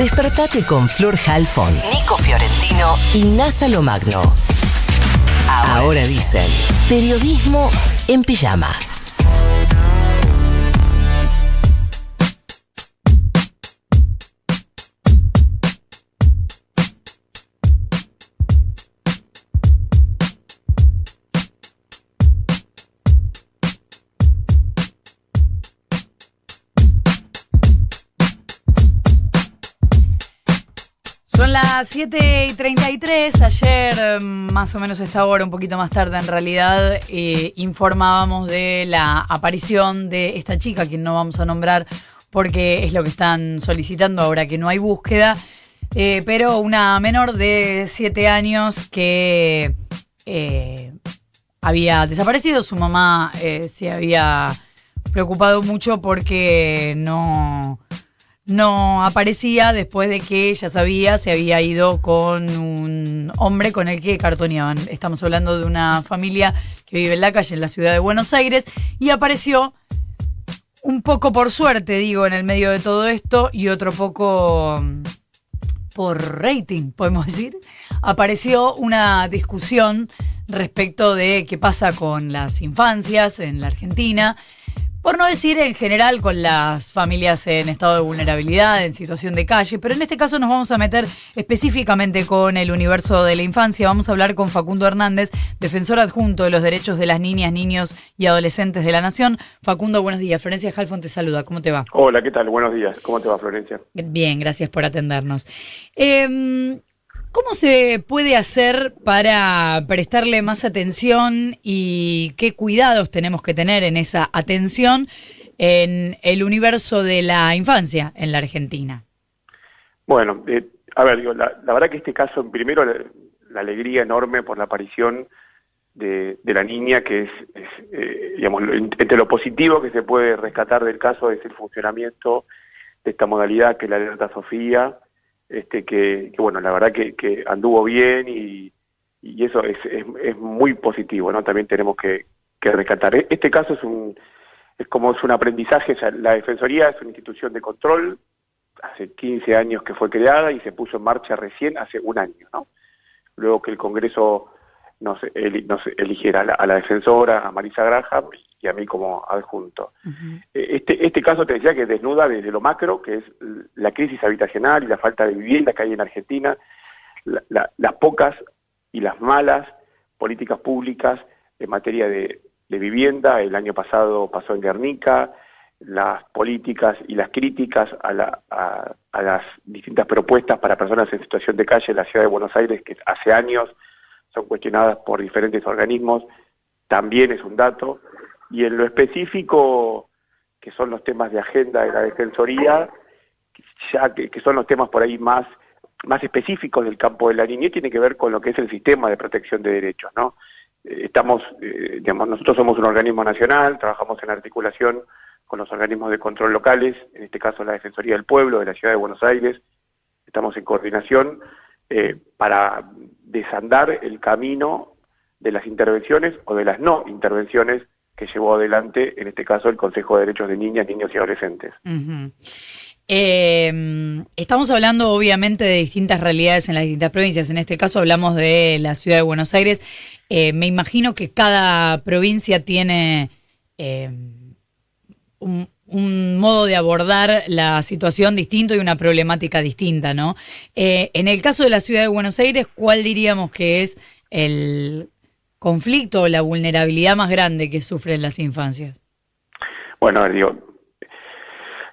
Despertate con Flor Halfon, Nico Fiorentino y NASA Lomagno. Ahora dicen, periodismo en pijama. Las 7 y 33. Ayer, eh, más o menos a esta hora, un poquito más tarde en realidad, eh, informábamos de la aparición de esta chica, quien no vamos a nombrar porque es lo que están solicitando ahora que no hay búsqueda, eh, pero una menor de 7 años que eh, había desaparecido. Su mamá se había preocupado mucho porque no no aparecía después de que ella sabía se había ido con un hombre con el que cartoneaban. Estamos hablando de una familia que vive en la calle en la ciudad de Buenos Aires y apareció un poco por suerte, digo, en el medio de todo esto y otro poco mm, por rating, podemos decir. Apareció una discusión respecto de qué pasa con las infancias en la Argentina por no decir en general con las familias en estado de vulnerabilidad, en situación de calle, pero en este caso nos vamos a meter específicamente con el universo de la infancia. Vamos a hablar con Facundo Hernández, defensor adjunto de los derechos de las niñas, niños y adolescentes de la Nación. Facundo, buenos días. Florencia Halfon te saluda. ¿Cómo te va? Hola, ¿qué tal? Buenos días. ¿Cómo te va, Florencia? Bien, gracias por atendernos. Eh, ¿Cómo se puede hacer para prestarle más atención y qué cuidados tenemos que tener en esa atención en el universo de la infancia en la Argentina? Bueno, eh, a ver, digo, la, verdad que este caso, primero la, alegría enorme por la aparición de, la niña, que es, eh, digamos, entre lo positivo que se puede rescatar del caso es el funcionamiento de esta modalidad que es la alerta Sofía, este, que, bueno, la verdad que, que anduvo bien y, y eso es, es, es, muy positivo, ¿no? También tenemos que, que rescatar. Este caso es un, es como es un aprendizaje, la Defensoría es una institución de control, hace 15 años que fue creada y se puso en marcha recién hace un año, ¿no? Luego que el Congreso nos, el, nos eligiera a la, a la, defensora, a Marisa Graham y a mí como adjunto. Uh -huh. este, este caso te decía que desnuda desde lo macro, que es la crisis habitacional y la falta de vivienda que hay en Argentina, la, la, las pocas y las malas políticas públicas en materia de, de vivienda. El año pasado pasó en Guernica, las políticas y las críticas a, la, a, a, las distintas propuestas para personas en situación de calle en la ciudad de Buenos Aires, que hace años son cuestionadas por diferentes organismos, también es un dato. Y en lo específico, que son los temas de agenda de la Defensoría, ya que, son los temas por ahí más, más específicos del campo de la niñez, tiene que ver con lo que es el sistema de protección de derechos, ¿no? Estamos, eh, digamos, nosotros somos un organismo nacional, trabajamos en articulación con los organismos de control locales, en este caso la Defensoría del Pueblo de la Ciudad de Buenos Aires, estamos en coordinación eh, para desandar el camino de las intervenciones o de las no intervenciones que llevó adelante, en este caso, el Consejo de Derechos de Niñas, Niños y Adolescentes. Eh, estamos hablando, obviamente, de distintas realidades en las distintas provincias. En este caso hablamos de la ciudad de Buenos Aires. Eh, me imagino que cada provincia tiene eh, un, un, modo de abordar la situación distinto y una problemática distinta, ¿no? Eh, en el caso de la ciudad de Buenos Aires, ¿cuál diríamos que es el conflicto o la vulnerabilidad más grande que sufren las infancias? Bueno, digo,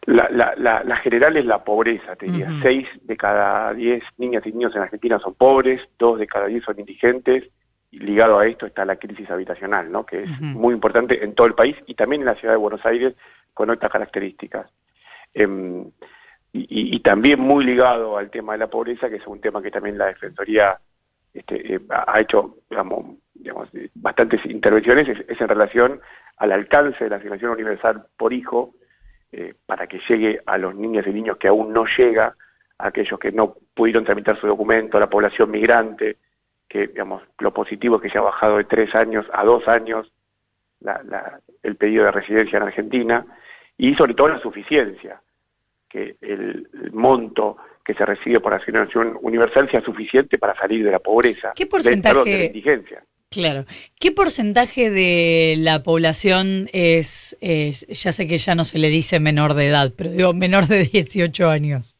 la, la, la, la general es la pobreza, te diría. Uh -huh. Seis de cada diez niñas y niños en Argentina son pobres, dos de cada diez son indigentes, ligado a esto está la crisis habitacional, ¿no? que es uh -huh. muy importante en todo el país y también en la ciudad de Buenos Aires con estas características. Eh, y, y, también muy ligado al tema de la pobreza, que es un tema que también la Defensoría este, eh, ha hecho, digamos, digamos, bastantes intervenciones, es, es, en relación al alcance de la asignación universal por hijo, eh, para que llegue a los niños y niños que aún no llega, a aquellos que no pudieron tramitar su documento, a la población migrante, que digamos, lo positivo es que se ha bajado de tres años a dos años la, la, el pedido de residencia en Argentina, y sobre todo la suficiencia, que el, el monto que se recibe por asignación universal sea suficiente para salir de la pobreza. ¿Qué porcentaje? De, la indigencia. Claro. ¿Qué porcentaje de la población es, ya sé que ya no se le dice menor de edad, pero digo menor de 18 años?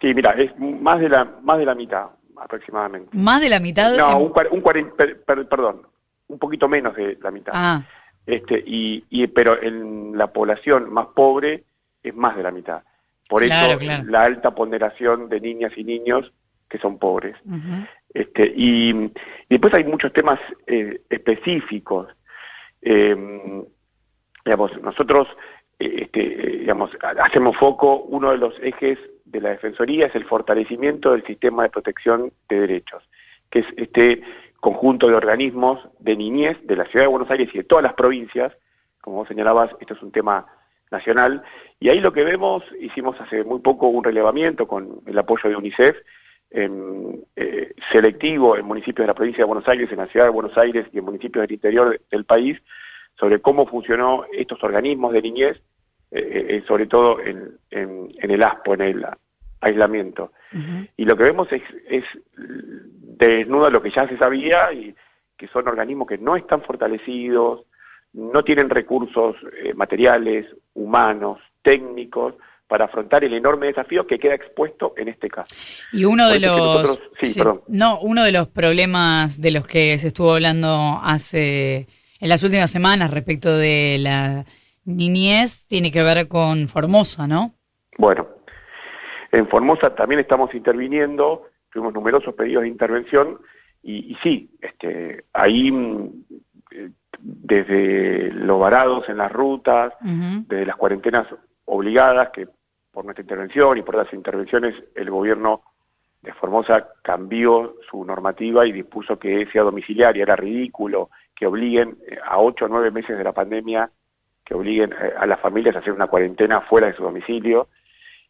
Sí, mira, es más de la, más de la mitad aproximadamente. ¿Más de la mitad? No, un, un perdón, un poquito menos de la mitad. Ah. Este, y, y, pero en la población más pobre es más de la mitad. Por eso la alta ponderación de niñas y niños que son pobres. este, y, después hay muchos temas eh, específicos. Eh, digamos, nosotros eh, este, digamos, hacemos foco, uno de los ejes de la Defensoría es el fortalecimiento del sistema de protección de derechos, que es este conjunto de organismos de niñez de la Ciudad de Buenos Aires y de todas las provincias, como vos señalabas, esto es un tema nacional, y ahí lo que vemos, hicimos hace muy poco un relevamiento con el apoyo de UNICEF, eh, selectivo en municipios de la provincia de Buenos Aires, en la ciudad de Buenos Aires y en municipios del interior del país, sobre cómo funcionó estos organismos de niñez, eh, eh, sobre todo en, el ASPO, en el aislamiento. Y lo que vemos es, es desnuda lo que ya se sabía y que son organismos que no están fortalecidos, no tienen recursos materiales, humanos, técnicos, para afrontar el enorme desafío que queda expuesto en este caso. Y uno de los no, uno de los problemas de los que se estuvo hablando hace en las últimas semanas respecto de la niñez tiene que ver con Formosa, ¿no? Bueno, en Formosa también estamos interviniendo, tuvimos numerosos pedidos de intervención y, sí, este, ahí mm, eh, desde los varados en las rutas, desde las cuarentenas obligadas, que por nuestra intervención y por las intervenciones el gobierno de Formosa cambió su normativa y dispuso que sea domiciliaria. Era ridículo que obliguen eh, a ocho o nueve meses de la pandemia, que obliguen eh, a las familias a hacer una cuarentena fuera de su domicilio.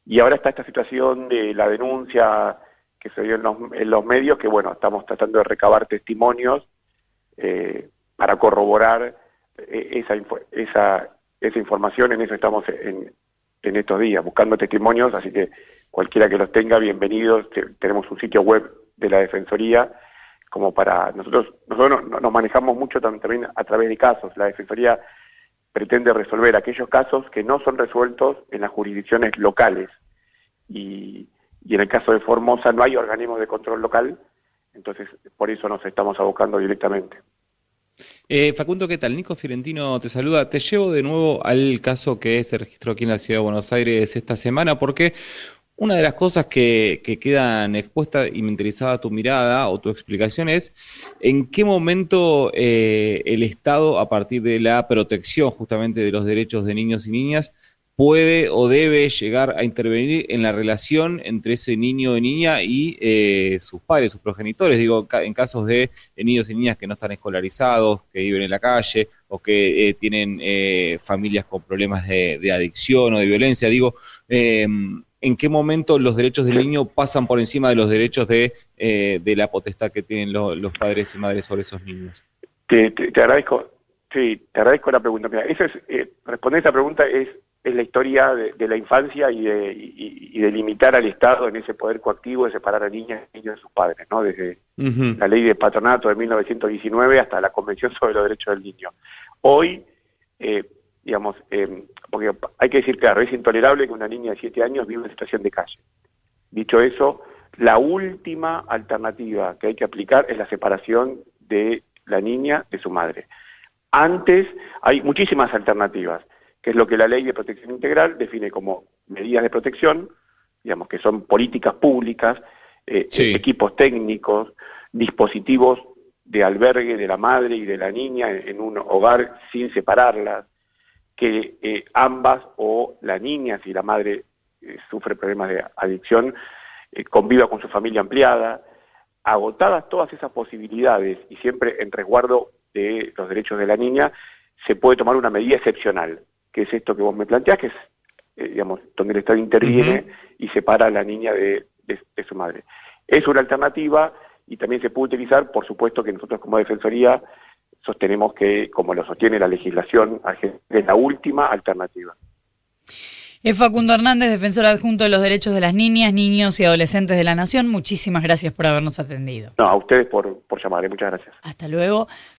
Y ahora está esta situación de la denuncia que se dio en los, medios, que bueno, estamos tratando de recabar testimonios eh, para corroborar esa, esa, esa información, en eso estamos en, en estos días, buscando testimonios, así que cualquiera que los tenga, bienvenidos. Tenemos un sitio web de la Defensoría, como para nosotros, nosotros nos manejamos mucho también a través de casos. La Defensoría pretende resolver aquellos casos que no son resueltos en las jurisdicciones locales. Y, en el caso de Formosa no hay organismos de control local, entonces por eso nos estamos abocando directamente. Eh, Facundo, ¿qué tal? Nico Fiorentino te saluda. Te llevo de nuevo al caso que se registró aquí en la Ciudad de Buenos Aires esta semana, porque una de las cosas que, quedan expuestas y me interesaba tu mirada o tu explicación es en qué momento eh, el Estado, a partir de la protección justamente de los derechos de niños y niñas, puede o debe llegar a intervenir en la relación entre ese niño o niña y eh, sus padres, sus progenitores. Digo, en casos de, niños y niñas que no están escolarizados, que viven en la calle o que eh, tienen eh, familias con problemas de, adicción o de violencia. Digo, em, ¿en qué momento los derechos del niño pasan por encima de los derechos de, de la potestad que tienen los padres y madres sobre esos niños? Te, agradezco. Sí, te agradezco la pregunta. Mira, eso es, responder a esa pregunta es es la historia de, la infancia y de, limitar al Estado en ese poder coactivo de separar a niñas y niños de sus padres, ¿no? Desde la ley de patronato de 1919 hasta la Convención sobre los Derechos del Niño. Hoy, eh, digamos, eh, porque hay que decir, claro, es intolerable que una niña de 7 años viva en situación de calle. Dicho eso, la última alternativa que hay que aplicar es la separación de la niña de su madre. Antes hay muchísimas alternativas que es lo que la ley de protección integral define como medidas de protección, digamos que son políticas públicas, eh, equipos técnicos, dispositivos de albergue de la madre y de la niña en, un hogar sin separarlas, que eh, ambas o la niña, si la madre eh, sufre problemas de adicción, conviva con su familia ampliada, agotadas todas esas posibilidades y siempre en resguardo de los derechos de la niña, se puede tomar una medida excepcional que es esto que vos me planteás, que es, eh, digamos, donde el Estado interviene y separa a la niña de, su madre. Es una alternativa y también se puede utilizar, por supuesto que nosotros como Defensoría sostenemos que, como lo sostiene la legislación es la última alternativa. Es Facundo Hernández, defensor adjunto de los derechos de las niñas, niños y adolescentes de la Nación. Muchísimas gracias por habernos atendido. No, a ustedes por, por llamar, muchas gracias. Hasta luego.